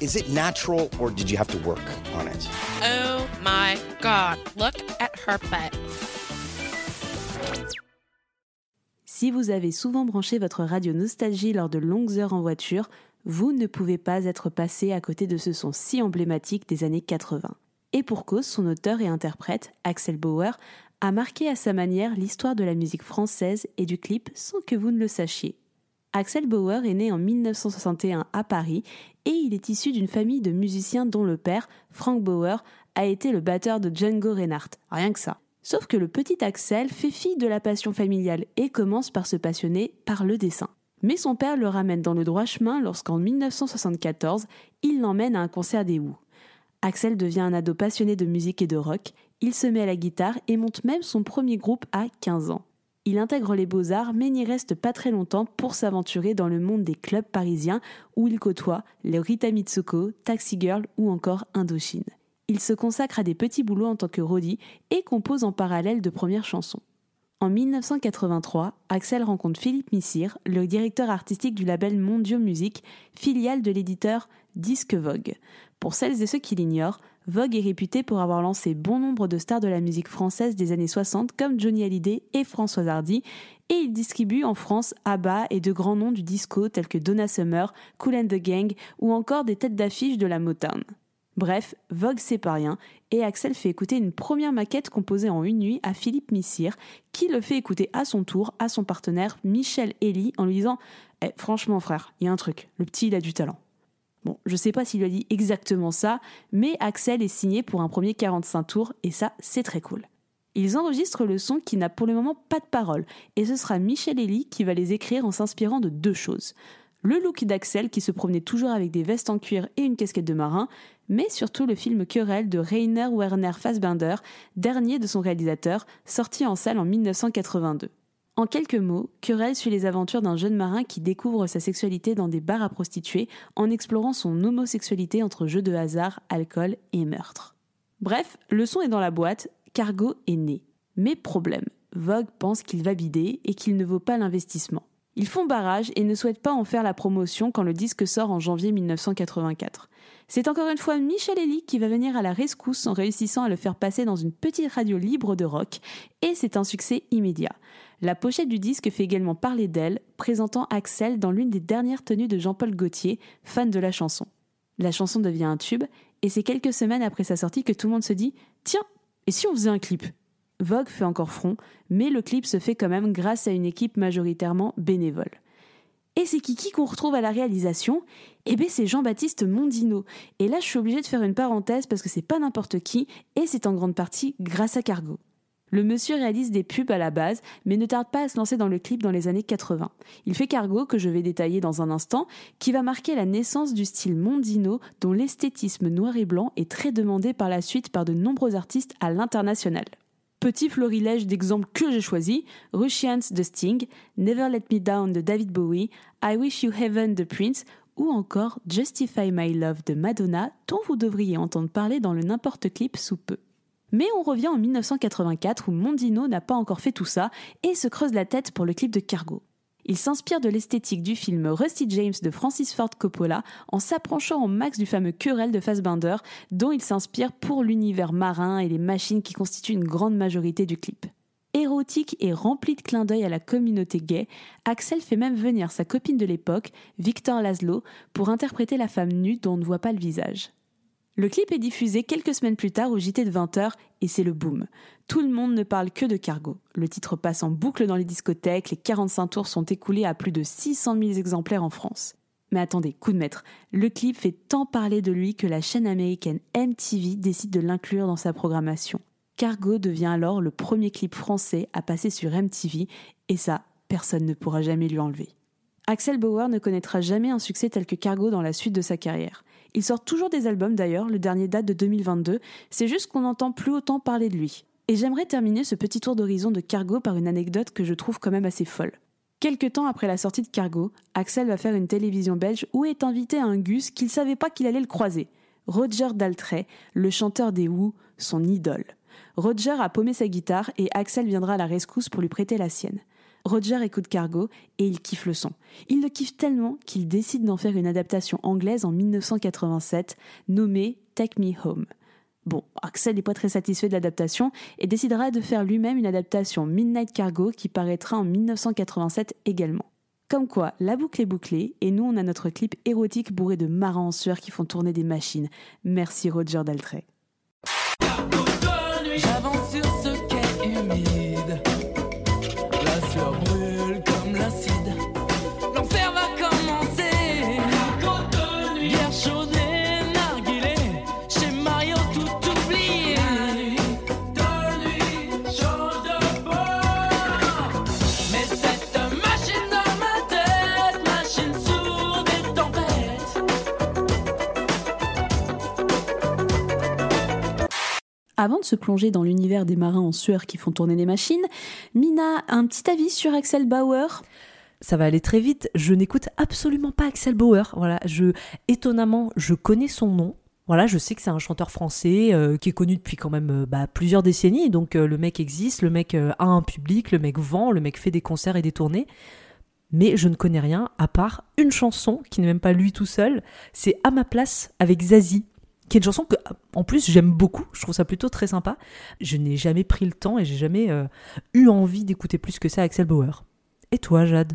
Is it natural or did you have to work on it? Oh my god, look at her butt. Si vous avez souvent branché votre radio nostalgie lors de longues heures en voiture, vous ne pouvez pas être passé à côté de ce son si emblématique des années 80. Et pour cause, son auteur et interprète, Axel Bauer, a marqué à sa manière l'histoire de la musique française et du clip sans que vous ne le sachiez. Axel Bauer est né en 1961 à Paris et il est issu d'une famille de musiciens dont le père, Frank Bauer, a été le batteur de Django Reinhardt. Rien que ça. Sauf que le petit Axel fait fi de la passion familiale et commence par se passionner par le dessin. Mais son père le ramène dans le droit chemin lorsqu'en 1974, il l'emmène à un concert des Who. Axel devient un ado passionné de musique et de rock, il se met à la guitare et monte même son premier groupe à 15 ans. Il intègre les beaux-arts mais n'y reste pas très longtemps pour s'aventurer dans le monde des clubs parisiens où il côtoie les Rita Mitsuko, Taxi Girl ou encore Indochine. Il se consacre à des petits boulots en tant que roadie et compose en parallèle de premières chansons. En 1983, Axel rencontre Philippe Missire, le directeur artistique du label Mondio Music, filiale de l'éditeur Disque Vogue. Pour celles et ceux qui l'ignorent, Vogue est réputé pour avoir lancé bon nombre de stars de la musique française des années 60 comme Johnny Hallyday et François Hardy, et il distribue en France ABBA et de grands noms du disco tels que Donna Summer, Cool and the Gang ou encore des têtes d'affiche de la Motown. Bref, Vogue c'est pas rien, et Axel fait écouter une première maquette composée en une nuit à Philippe Missire, qui le fait écouter à son tour à son partenaire Michel Elie en lui disant eh, Franchement, frère, il y a un truc, le petit il a du talent. Bon, je sais pas s'il lui a dit exactement ça, mais Axel est signé pour un premier 45 tours, et ça, c'est très cool. Ils enregistrent le son qui n'a pour le moment pas de parole, et ce sera Michel Elie qui va les écrire en s'inspirant de deux choses. Le look d'Axel qui se promenait toujours avec des vestes en cuir et une casquette de marin, mais surtout le film Querelle de Rainer Werner Fassbinder, dernier de son réalisateur, sorti en salle en 1982. En quelques mots, Querelle suit les aventures d'un jeune marin qui découvre sa sexualité dans des bars à prostituées en explorant son homosexualité entre jeux de hasard, alcool et meurtre. Bref, le son est dans la boîte, Cargo est né. Mais problème, Vogue pense qu'il va bider et qu'il ne vaut pas l'investissement. Ils font barrage et ne souhaitent pas en faire la promotion quand le disque sort en janvier 1984. C'est encore une fois Michel Elie qui va venir à la rescousse en réussissant à le faire passer dans une petite radio libre de rock, et c'est un succès immédiat. La pochette du disque fait également parler d'elle, présentant Axel dans l'une des dernières tenues de Jean-Paul Gaultier, fan de la chanson. La chanson devient un tube, et c'est quelques semaines après sa sortie que tout le monde se dit Tiens, et si on faisait un clip? Vogue fait encore front, mais le clip se fait quand même grâce à une équipe majoritairement bénévole. Et c'est Kiki qu'on retrouve à la réalisation Eh bien c'est Jean-Baptiste Mondino. Et là je suis obligée de faire une parenthèse parce que c'est pas n'importe qui, et c'est en grande partie grâce à Cargo. Le monsieur réalise des pubs à la base, mais ne tarde pas à se lancer dans le clip dans les années 80. Il fait Cargo, que je vais détailler dans un instant, qui va marquer la naissance du style Mondino, dont l'esthétisme noir et blanc est très demandé par la suite par de nombreux artistes à l'international. Petit florilège d'exemples que j'ai choisis Russians de Sting, Never Let Me Down de David Bowie, I Wish You Heaven de Prince ou encore Justify My Love de Madonna, dont vous devriez entendre parler dans le n'importe clip sous peu. Mais on revient en 1984 où Mondino n'a pas encore fait tout ça et se creuse la tête pour le clip de Cargo. Il s'inspire de l'esthétique du film Rusty James de Francis Ford Coppola en s'approchant au max du fameux querelle de Fassbinder dont il s'inspire pour l'univers marin et les machines qui constituent une grande majorité du clip. Érotique et rempli de clins d'œil à la communauté gay, Axel fait même venir sa copine de l'époque, Victor Laszlo, pour interpréter la femme nue dont on ne voit pas le visage. Le clip est diffusé quelques semaines plus tard au JT de 20h et c'est le boom. Tout le monde ne parle que de Cargo. Le titre passe en boucle dans les discothèques, les 45 tours sont écoulés à plus de 600 000 exemplaires en France. Mais attendez, coup de maître, le clip fait tant parler de lui que la chaîne américaine MTV décide de l'inclure dans sa programmation. Cargo devient alors le premier clip français à passer sur MTV et ça, personne ne pourra jamais lui enlever. Axel Bauer ne connaîtra jamais un succès tel que Cargo dans la suite de sa carrière. Il sort toujours des albums d'ailleurs, le dernier date de 2022, c'est juste qu'on n'entend plus autant parler de lui. Et j'aimerais terminer ce petit tour d'horizon de Cargo par une anecdote que je trouve quand même assez folle. Quelque temps après la sortie de Cargo, Axel va faire une télévision belge où est invité un Gus qu'il savait pas qu'il allait le croiser. Roger Daltrey, le chanteur des Who, son idole. Roger a paumé sa guitare et Axel viendra à la rescousse pour lui prêter la sienne. Roger écoute Cargo et il kiffe le son. Il le kiffe tellement qu'il décide d'en faire une adaptation anglaise en 1987 nommée Take Me Home. Bon, Axel n'est pas très satisfait de l'adaptation et décidera de faire lui-même une adaptation Midnight Cargo qui paraîtra en 1987 également. Comme quoi, la boucle est bouclée et nous on a notre clip érotique bourré de marins en sueur qui font tourner des machines. Merci Roger Daltrey. Se plonger dans l'univers des marins en sueur qui font tourner des machines, Mina, un petit avis sur Axel Bauer? Ça va aller très vite. Je n'écoute absolument pas Axel Bauer. Voilà, je étonnamment, je connais son nom. Voilà, je sais que c'est un chanteur français euh, qui est connu depuis quand même euh, bah, plusieurs décennies. Donc euh, le mec existe, le mec a un public, le mec vend, le mec fait des concerts et des tournées. Mais je ne connais rien à part une chanson qui n'est même pas lui tout seul. C'est À ma place avec Zazie qui est une chanson que, en plus, j'aime beaucoup. Je trouve ça plutôt très sympa. Je n'ai jamais pris le temps et j'ai jamais euh, eu envie d'écouter plus que ça Axel Bauer. Et toi, Jade?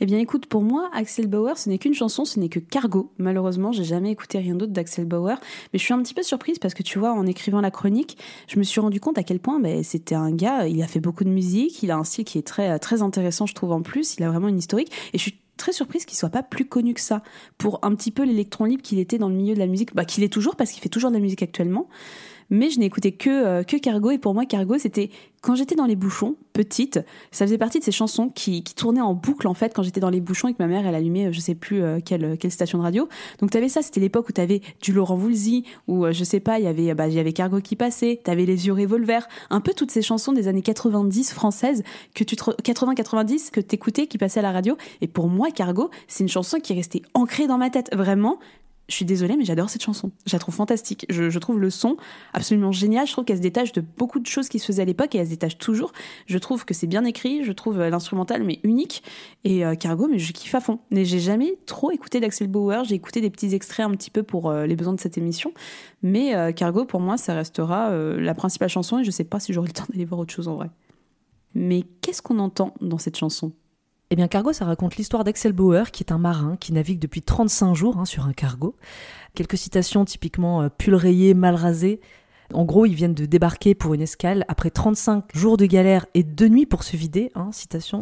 Eh bien, écoute, pour moi, Axel Bauer, ce n'est qu'une chanson, ce n'est que Cargo. Malheureusement, j'ai jamais écouté rien d'autre d'Axel Bauer, mais je suis un petit peu surprise parce que tu vois, en écrivant la chronique, je me suis rendu compte à quel point ben, c'était un gars. Il a fait beaucoup de musique, il a un style qui est très très intéressant, je trouve en plus. Il a vraiment une historique, et je suis très surprise qu'il soit pas plus connu que ça. Pour un petit peu l'électron libre qu'il était dans le milieu de la musique, bah qu'il est toujours parce qu'il fait toujours de la musique actuellement mais je n'ai écouté que, euh, que Cargo. Et pour moi, Cargo, c'était quand j'étais dans les bouchons, petite, ça faisait partie de ces chansons qui, qui tournaient en boucle, en fait, quand j'étais dans les bouchons et que ma mère, elle allumait, euh, je sais plus euh, quelle, quelle station de radio. Donc, tu avais ça, c'était l'époque où tu avais du Laurent Voulzy, ou je sais pas, il y avait, bah, y avait Cargo qui passait, tu avais Les Yeux Revolver, un peu toutes ces chansons des années 90 françaises, que tu 80-90, que t'écoutais, qui passaient à la radio. Et pour moi, Cargo, c'est une chanson qui est restée ancrée dans ma tête. Vraiment, je suis désolée, mais j'adore cette chanson. Je la trouve fantastique. Je, trouve le son absolument génial. Je trouve qu'elle se détache de beaucoup de choses qui se faisaient à l'époque et elle se détache toujours. Je trouve que c'est bien écrit. Je trouve euh, l'instrumental mais unique. Et euh, Cargo, mais je kiffe à fond. Mais j'ai jamais trop écouté d'Axel Bauer. J'ai écouté des petits extraits un petit peu pour euh, les besoins de cette émission. Mais Cargo, pour moi, ça restera la principale chanson et je sais pas si j'aurai le temps d'aller voir autre chose en vrai. Mais qu'est-ce qu'on entend dans cette chanson? Eh Cargo, ça raconte l'histoire d'Axel Bauer, qui est un marin qui navigue depuis 35 jours hein, sur un cargo. Quelques citations typiquement euh, pull rayé, mal rasé. En gros, ils viennent de débarquer pour une escale après 35 jours de galère et deux nuits pour se vider. Hein, citation.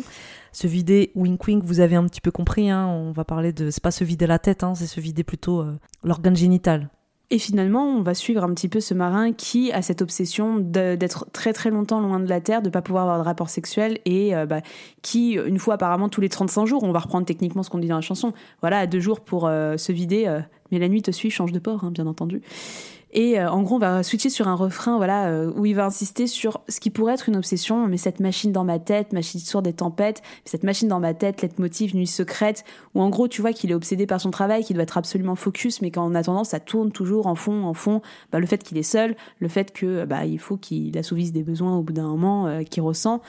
Se vider, wink wink, vous avez un petit peu compris. Hein, on va parler de. C'est pas se vider la tête, hein, c'est se vider plutôt euh, l'organe génital. Et finalement, on va suivre un petit peu ce marin qui a cette obsession d'être très très longtemps loin de la Terre, de pas pouvoir avoir de rapport sexuel et euh, bah, qui, une fois apparemment tous les 35 jours, on va reprendre techniquement ce qu'on dit dans la chanson, voilà, deux jours pour euh, se vider, euh, mais la nuit te suit, change de port, hein, bien entendu. Et euh, en gros, on va switcher sur un refrain, voilà, euh, où il va insister sur ce qui pourrait être une obsession, mais cette machine dans ma tête, machine sourde des tempêtes, cette machine dans ma tête, motif nuit secrète, où en gros, tu vois qu'il est obsédé par son travail, qu'il doit être absolument focus, mais qu'en attendant, ça tourne toujours en fond, en fond, bah, le fait qu'il est seul, le fait que bah il faut qu'il assouvisse des besoins au bout d'un moment euh, qu'il ressent.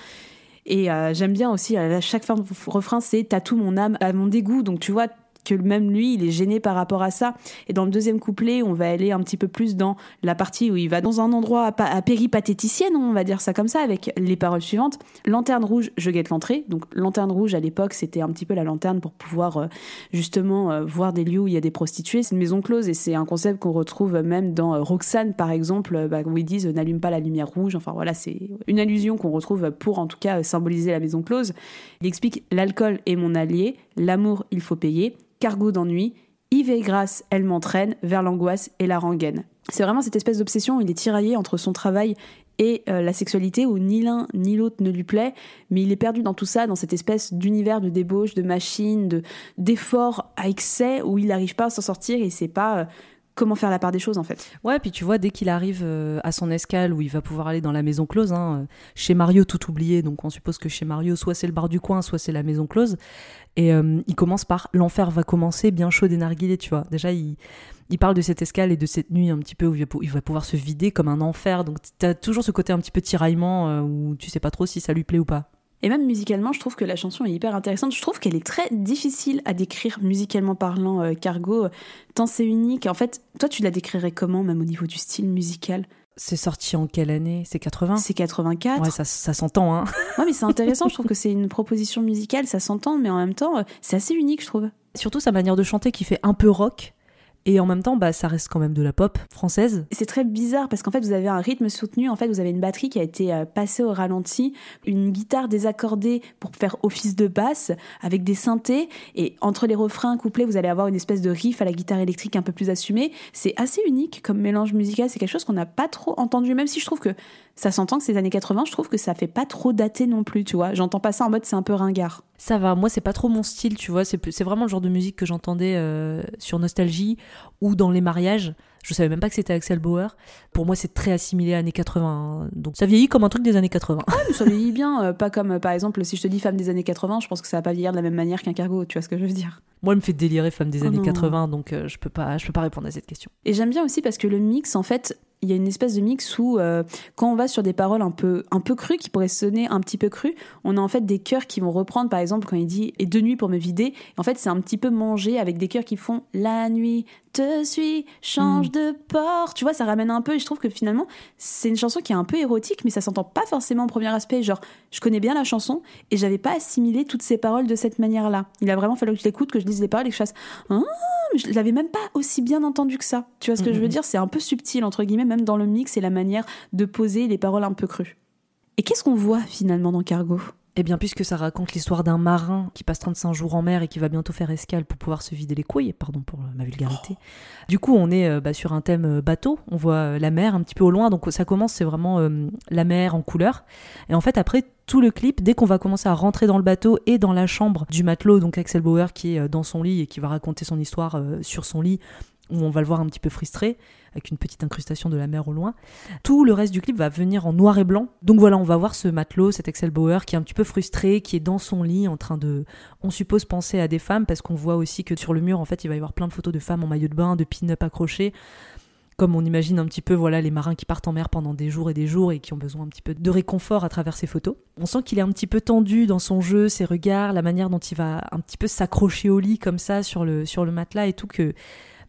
Et j'aime bien aussi, à chaque fin de refrain, c'est T'as tout mon âme à mon dégoût. Donc tu vois, que même lui, il est gêné par rapport à ça. Et dans le deuxième couplet, on va aller un petit peu plus dans la partie où il va dans un endroit à, péripatéticienne, on va dire ça comme ça, avec les paroles suivantes. Lanterne rouge, je guette l'entrée. Donc lanterne rouge, à l'époque, c'était un petit peu la lanterne pour pouvoir euh, justement euh, voir des lieux où il y a des prostituées. C'est une maison close et c'est un concept qu'on retrouve même dans euh, Roxane, par exemple, bah, où ils disent n'allume pas la lumière rouge. Enfin voilà, c'est une allusion qu'on retrouve pour en tout cas symboliser la maison close. Il explique l'alcool est mon allié, l'amour il faut payer cargo d'ennui, Yves et Grâce, elle m'entraîne vers l'angoisse et la rengaine. C'est vraiment cette espèce d'obsession, il est tiraillé entre son travail et euh, la sexualité où ni l'un ni l'autre ne lui plaît, mais il est perdu dans tout ça, dans cette espèce d'univers de débauche, de machine, de d'effort à excès où il n'arrive pas à s'en sortir et c'est pas euh, comment faire la part des choses en fait. Ouais, puis tu vois, dès qu'il arrive euh, à son escale où il va pouvoir aller dans la maison close, hein, euh, chez Mario tout oublié, donc on suppose que chez Mario, soit c'est le bar du coin, soit c'est la maison close. Et euh, il commence par l'enfer va commencer, bien chaud des narguilés, tu vois. Déjà, il, il parle de cette escale et de cette nuit un petit peu où il va, pouvoir se vider comme un enfer. Donc t'as toujours ce côté un petit peu tiraillement où tu sais pas trop si ça lui plaît ou pas. Et même musicalement, je trouve que la chanson est hyper intéressante. Je trouve qu'elle est très difficile à décrire musicalement parlant, euh, Cargo, tant c'est unique. En fait, toi, tu la décrirais comment, même au niveau du style musical? C'est sorti en quelle année? C'est 80 C'est 84. Ouais, ça, ça s'entend, hein. ouais, mais c'est intéressant. je trouve que c'est une proposition musicale, ça s'entend, mais en même temps, euh, c'est assez unique, je trouve. Surtout sa manière de chanter qui fait un peu rock. Et en même temps, bah, ça reste quand même de la pop française. C'est très bizarre parce qu'en fait, vous avez un rythme soutenu. En fait, vous avez une batterie qui a été euh, passée au ralenti, une guitare désaccordée pour faire office de basse avec des synthés. Et entre les refrains couplés, vous allez avoir une espèce de riff à la guitare électrique un peu plus assumé. C'est assez unique comme mélange musical. C'est quelque chose qu'on n'a pas trop entendu, même si je trouve que ça s'entend que ces années 80, je trouve que ça fait pas trop daté non plus, tu vois. J'entends pas ça en mode c'est un peu ringard. Ça va, moi c'est pas trop mon style, tu vois. C'est vraiment le genre de musique que j'entendais euh, sur Nostalgie ou dans les mariages. Je savais même pas que c'était Axel Bauer. Pour moi, c'est très assimilé à années 80. Hein. Donc ça vieillit comme un truc des années 80. Ah, mais ça vieillit bien. Euh, pas comme, euh, par exemple, si je te dis femme des années 80, je pense que ça va pas vieillir de la même manière qu'un cargo. Tu vois ce que je veux dire Moi, elle me fait délirer femme des oh années 80, donc je peux pas, je peux pas répondre à cette question. Et j'aime bien aussi parce que le mix, en fait, il y a une espèce de mix où euh, quand on va sur des paroles un peu un peu crues qui pourraient sonner un petit peu crues, on a en fait des chœurs qui vont reprendre par exemple quand il dit et deux nuits pour me vider. En fait, c'est un petit peu mangé avec des chœurs qui font la nuit te suis, change mm. de port. Tu vois, ça ramène un peu. Et je trouve que finalement, c'est une chanson qui est un peu érotique, mais ça s'entend pas forcément au premier aspect. Genre, je connais bien la chanson et j'avais pas assimilé toutes ces paroles de cette manière-là. Il a vraiment fallu que je l'écoute, que je lise les paroles et que je fasse ah, je l'avais même pas aussi bien entendu que ça. Tu vois ce que je veux dire? C'est un peu subtil, entre guillemets, même dans le mix et la manière de poser les paroles un peu crues. Et qu'est-ce qu'on voit finalement dans Cargo? Eh bien, puisque ça raconte l'histoire d'un marin qui passe 35 jours en mer et qui va bientôt faire escale pour pouvoir se vider les couilles, pardon pour ma vulgarité. Du coup, on est euh, bah, sur un thème euh, bateau, on voit euh, la mer un petit peu au loin, donc ça commence, c'est vraiment la mer en couleur. Et en fait, après, tout le clip, dès qu'on va commencer à rentrer dans le bateau et dans la chambre du matelot, donc Axel Bauer qui est dans son lit et qui va raconter son histoire sur son lit, où on va le voir un petit peu frustré, avec une petite incrustation de la mer au loin. Tout le reste du clip va venir en noir et blanc. Donc voilà, on va voir ce matelot, cet Axel Bauer, qui est un petit peu frustré, qui est dans son lit en train de, on suppose, penser à des femmes, parce qu'on voit aussi que sur le mur, en fait, il va y avoir plein de photos de femmes en maillot de bain, de pin-up accrochés comme on imagine un petit peu voilà les marins qui partent en mer pendant des jours et des jours et qui ont besoin un petit peu de réconfort à travers ces photos. On sent qu'il est un petit peu tendu dans son jeu, ses regards, la manière dont il va un petit peu s'accrocher au lit comme ça sur le sur le matelas et tout que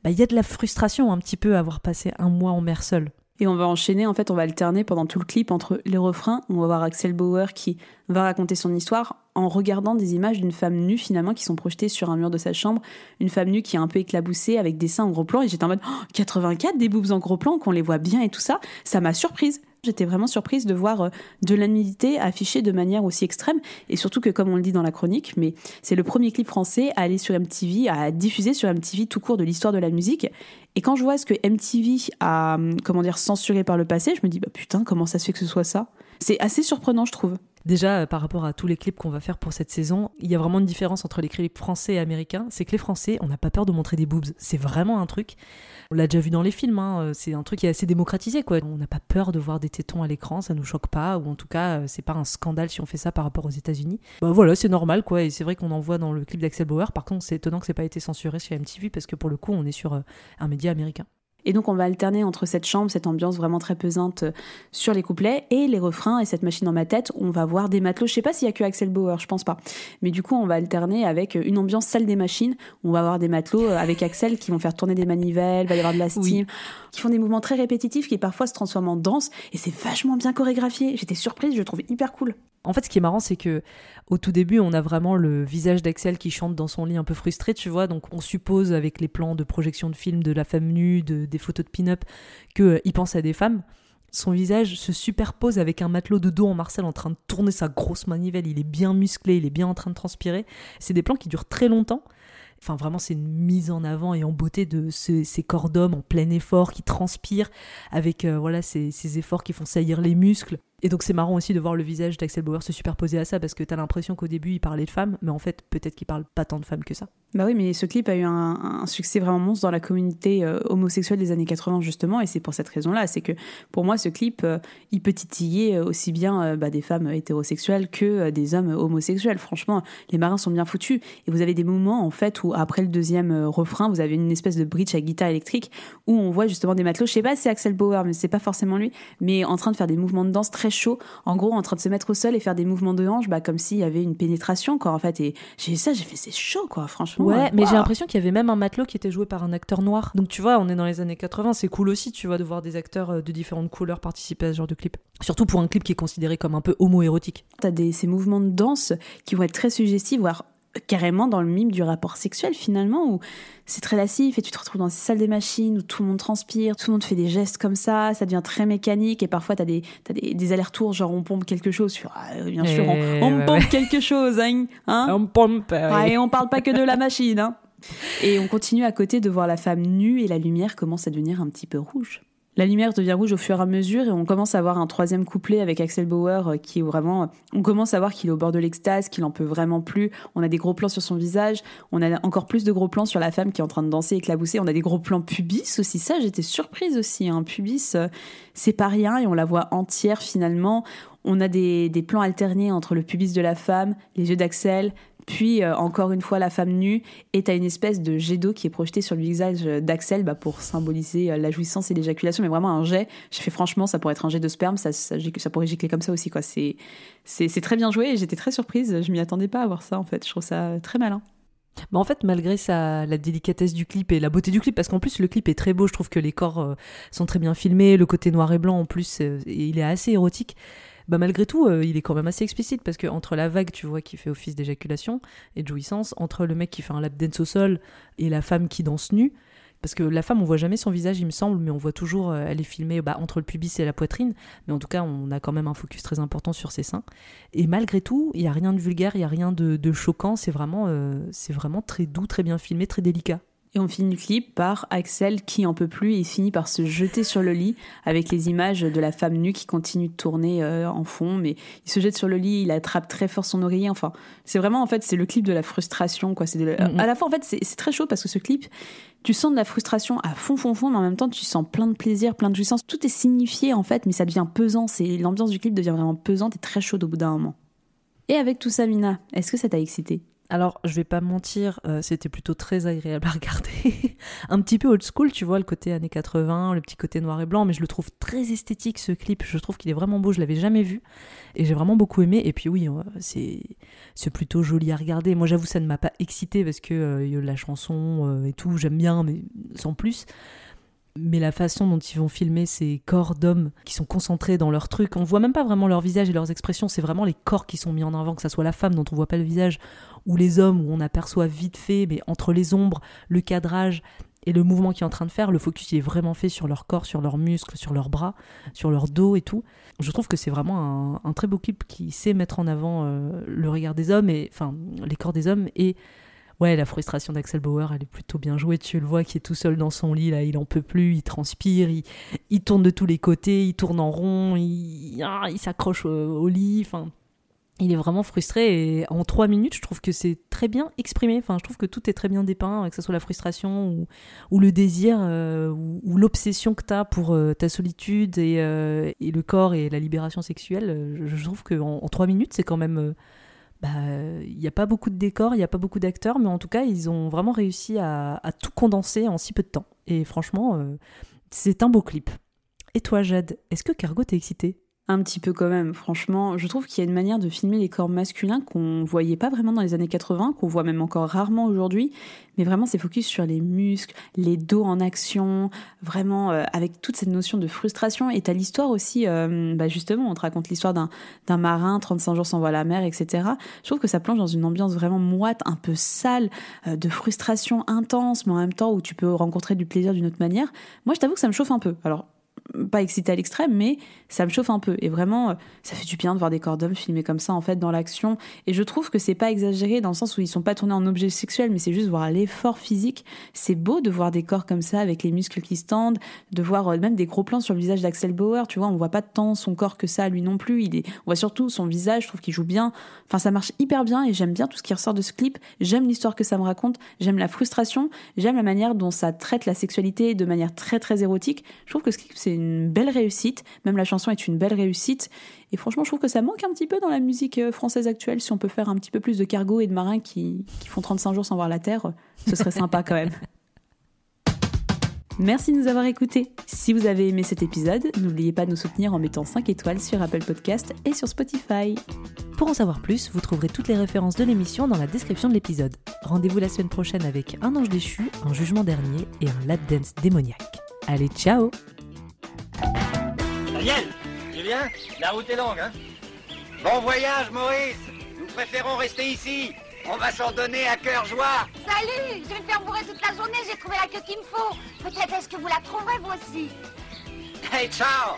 bah, y a de la frustration un petit peu à avoir passé un mois en mer seul. Et on va enchaîner, en fait, on va alterner pendant tout le clip entre les refrains. On va voir Axel Bauer qui va raconter son histoire en regardant des images d'une femme nue finalement qui sont projetées sur un mur de sa chambre. Une femme nue qui est un peu éclaboussée avec des seins en gros plan. Et j'étais en mode 84, des boobs en gros plan, qu'on les voit bien et tout ça. Ça m'a surprise. J'étais vraiment surprise de voir euh, de la nudité affichée de manière aussi extrême et surtout que comme on le dit dans la chronique, mais c'est le premier clip français à aller sur MTV, à diffuser sur MTV tout court de l'histoire de la musique. Et quand je vois ce que MTV a, hum, comment dire, censuré par le passé, je me dis bah putain comment ça se fait que ce soit ça? C'est assez surprenant je trouve. Déjà, euh, par rapport à tous les clips qu'on va faire pour cette saison, il y a vraiment une différence entre les clips français et américains. C'est que les Français, on n'a pas peur de montrer des boobs. C'est vraiment un truc. On l'a déjà vu dans les films. Hein. Euh, c'est un truc qui est assez démocratisé, quoi. On n'a pas peur de voir des tétons à l'écran. Ça nous choque pas, ou en tout cas, euh, c'est pas un scandale si on fait ça par rapport aux États-Unis. Bah voilà, c'est normal, quoi. Et c'est vrai qu'on en voit dans le clip d'Axel Bauer. Par contre, c'est étonnant que c'est pas été censuré chez MTV parce que pour le coup, on est sur un média américain. Et donc on va alterner entre cette chambre, cette ambiance vraiment très pesante euh, sur les couplets et les refrains et cette machine dans ma tête. On va voir des matelots. Je sais pas s'il y a que Axel Bauer, je pense pas. Mais du coup on va alterner avec une ambiance salle des machines. On va avoir des matelots euh, avec Axel qui vont faire tourner des manivelles, va y avoir de la steam, qui font des mouvements très répétitifs qui parfois se transforment en danse et c'est vachement bien chorégraphié. J'étais surprise, je le trouve hyper cool. En fait, ce qui est marrant, c'est que au tout début, on a vraiment le visage d'Axel qui chante dans son lit un peu frustré, tu vois. Donc, on suppose avec les plans de projection de film de la femme nue, de, des photos de pin-up, qu'il euh, pense à des femmes. Son visage se superpose avec un matelot de dos en Marcel en train de tourner sa grosse manivelle. Il est bien musclé, il est bien en train de transpirer. C'est des plans qui durent très longtemps. Enfin, vraiment, c'est une mise en avant et en beauté de ces, corps d'hommes en plein effort qui transpirent avec euh, voilà ces efforts qui font saillir les muscles. Et donc c'est marrant aussi de voir le visage d'Axel Bauer se superposer à ça parce que t'as l'impression qu'au début il parlait de femmes, mais en fait peut-être qu'il parle pas tant de femmes que ça. Bah oui, mais ce clip a eu un, succès vraiment monstre dans la communauté euh, homosexuelle des années 80 justement, et c'est pour cette raison-là, c'est que pour moi ce clip, euh, il peut titiller euh, aussi bien bah, des femmes hétérosexuelles que des hommes homosexuels. Franchement, les marins sont bien foutus, et vous avez des moments en fait où après le deuxième refrain, vous avez une espèce de bridge à guitare électrique où on voit justement des matelots. Je sais pas, c'est Axel Bauer, mais c'est pas forcément lui, mais en train de faire des mouvements de danse très chauds, en gros en train de se mettre au sol et faire des mouvements de hanche, bah comme s'il y avait une pénétration quoi en fait. Et ça, j'ai fait c'est chaud quoi, franchement. Ouais, mais j'ai l'impression qu'il y avait même un matelot qui était joué par un acteur noir. Donc tu vois, on est dans les années 80, c'est cool aussi, tu vois, de voir des acteurs euh, de différentes couleurs participer à ce genre de clip. Surtout pour un clip qui est considéré comme un peu homo-érotique. T'as des, ces mouvements de danse qui vont être très suggestifs, voire carrément dans le mime du rapport sexuel finalement où c'est très lassif et tu te retrouves dans ces salles des machines où tout le monde transpire, tout le monde fait des gestes comme ça, ça devient très mécanique et parfois t'as des, as des, des allers-retours genre on pompe quelque chose sur ah, bien sûr on, eh, pompe quelque chose hein, hein. On pompe ah, et on parle pas que de la machine hein. Et on continue à côté de voir la femme nue et la lumière commence à devenir un petit peu rouge. La lumière devient rouge au fur et à mesure et on commence à avoir un troisième couplet avec Axel Bauer euh, qui est vraiment, on commence à voir qu'il est au bord de l'extase, qu'il en peut vraiment plus. On a des gros plans sur son visage, on a encore plus de gros plans sur la femme qui est en train de danser, éclabousser. On a des gros plans pubis aussi. Ça, j'étais surprise aussi. Un hein. Pubis, euh, c'est pas rien et on la voit entière finalement. On a des plans alternés entre le pubis de la femme, les yeux d'Axel, puis euh, encore une fois la femme nue et t'as une espèce de jet d'eau qui est projeté sur le visage d'Axel bah, pour symboliser euh, la jouissance et l'éjaculation. Mais vraiment un jet. Je fais franchement ça pourrait être un jet de sperme. Ça, pourrait gicler comme ça aussi quoi. C'est c'est très bien joué et j'étais très surprise. Je m'y attendais pas à voir ça en fait. Je trouve ça très malin. Mais en fait, malgré sa, la délicatesse du clip et la beauté du clip, parce qu'en plus le clip est très beau, je trouve que les corps euh, sont très bien filmés, le côté noir et blanc en plus, il est assez érotique bah malgré tout, euh, il est quand même assez explicite parce que entre la vague, tu vois, qui fait office d'éjaculation et de jouissance, entre le mec qui fait un lap dance au sol et la femme qui danse nue, parce que la femme, on voit jamais son visage, il me semble, mais on voit toujours, euh, elle est filmée bah, entre le pubis et la poitrine, mais en tout cas, on a quand même un focus très important sur ses seins. Et malgré tout, il y a rien de vulgaire, il y a rien de, choquant, c'est vraiment, euh, c'est vraiment très doux, très bien filmé, très délicat. Et on finit le clip par Axel qui en peut plus et finit par se jeter sur le lit avec les images de la femme nue qui continue de tourner euh, en fond. Mais il se jette sur le lit, il attrape très fort son oreiller. Enfin, c'est vraiment en fait c'est le clip de la frustration quoi. C'est à la fois en fait c'est très chaud parce que ce clip, tu sens de la frustration à fond fond fond, mais en même temps tu sens plein de plaisir, plein de jouissance. Tout est signifié en fait, mais ça devient pesant. C'est l'ambiance du clip devient vraiment pesante et très chaude au bout d'un moment. Et avec tout ça, Mina, est-ce que ça t'a excité? Alors, je vais pas mentir, euh, c'était plutôt très agréable à regarder. un petit peu old school, tu vois, le côté années 80, le petit côté noir et blanc, mais je le trouve très esthétique ce clip. Je trouve qu'il est vraiment beau, je l'avais jamais vu et j'ai vraiment beaucoup aimé. Et puis oui, euh, c'est plutôt joli à regarder. Moi, j'avoue, ça ne m'a pas excité parce que euh, la chanson et tout, j'aime bien, mais sans plus mais la façon dont ils vont filmer ces corps d'hommes qui sont concentrés dans leur truc, on voit même pas vraiment leur visage et leurs expressions, c'est vraiment les corps qui sont mis en avant, que ça soit la femme dont on voit pas le visage, ou les hommes où on aperçoit vite fait, mais entre les ombres, le cadrage et le mouvement qu'ils est en train de faire, le focus est vraiment fait sur leur corps, sur leurs muscles, sur leurs bras, sur leur dos et tout. Je trouve que c'est vraiment un, très beau clip qui sait mettre en avant euh, le regard des hommes et enfin les corps des hommes et ouais, la frustration d'Axel Bauer, elle est plutôt bien jouée. Tu le vois qui est tout seul dans son lit, là, il en peut plus, il transpire, il, tourne de tous les côtés, il tourne en rond, il, ah, il s'accroche au, lit. Enfin, il est vraiment frustré et en trois minutes, je trouve que c'est très bien exprimé. Enfin, je trouve que tout est très bien dépeint, que ce soit la frustration ou, le désir euh, ou, l'obsession que tu as pour euh, ta solitude euh, et, le corps et la libération sexuelle. Je, trouve qu'en en, trois minutes, c'est quand même il n'y a pas beaucoup de décors, il n'y a pas beaucoup d'acteurs, mais en tout cas, ils ont vraiment réussi à, tout condenser en si peu de temps. Et franchement, euh, c'est un beau clip. Et toi, Jade, est-ce que Cargo t'est excité? Un petit peu quand même, franchement. Je trouve qu'il y a une manière de filmer les corps masculins qu'on voyait pas vraiment dans les années 80, qu'on voit même encore rarement aujourd'hui. Mais vraiment, c'est focus sur les muscles, les dos en action, vraiment euh, avec toute cette notion de frustration. Et t'as l'histoire aussi, euh, bah justement, on te raconte l'histoire d'un, marin, 35 jours sans voir la mer, etc. Je trouve que ça plonge dans une ambiance vraiment moite, un peu sale, euh, de frustration intense, mais en même temps où tu peux rencontrer du plaisir d'une autre manière. Moi, je t'avoue que ça me chauffe un peu. Alors, pas excité à l'extrême, mais ça me chauffe un peu. Et vraiment, euh, ça fait du bien de voir des corps d'hommes filmés comme ça, en fait, dans l'action. Et je trouve que c'est pas exagéré dans le sens où ils sont pas tournés en objet sexuel, mais c'est juste voir l'effort physique. C'est beau de voir des corps comme ça, avec les muscles qui se tendent, de voir euh, même des gros plans sur le visage d'Axel Bauer. Tu vois, on voit pas tant son corps que ça, lui non plus. Il est, on voit surtout son visage, je trouve qu'il joue bien. Enfin, ça marche hyper bien et j'aime bien tout ce qui ressort de ce clip. J'aime l'histoire que ça me raconte. J'aime la frustration. J'aime la manière dont ça traite la sexualité de manière très très érotique. Je trouve que ce clip, c'est une belle réussite. Même la chanson est une belle réussite. Et franchement, je trouve que ça manque un petit peu dans la musique euh, française actuelle. Si on peut faire un petit peu plus de cargo et de marins qui, font 35 jours sans voir la Terre, ce serait sympa quand même. Merci de nous avoir écoutés. Si vous avez aimé cet épisode, n'oubliez pas de nous soutenir en mettant 5 étoiles sur Apple Podcast et sur Spotify. Pour en savoir plus, vous trouverez toutes les références de l'émission dans la description de l'épisode. Rendez-vous la semaine prochaine avec un ange déchu, un jugement dernier et un lap dance démoniaque. Allez, ciao Tu viens La route est longue, hein Bon voyage, Maurice Nous préférons rester ici. On va s'en donner à cœur joie. Salut Je vais me faire bourrer toute la journée, j'ai trouvé la queue qu'il me faut. Peut-être est-ce que vous la trouverez, vous aussi Hey, ciao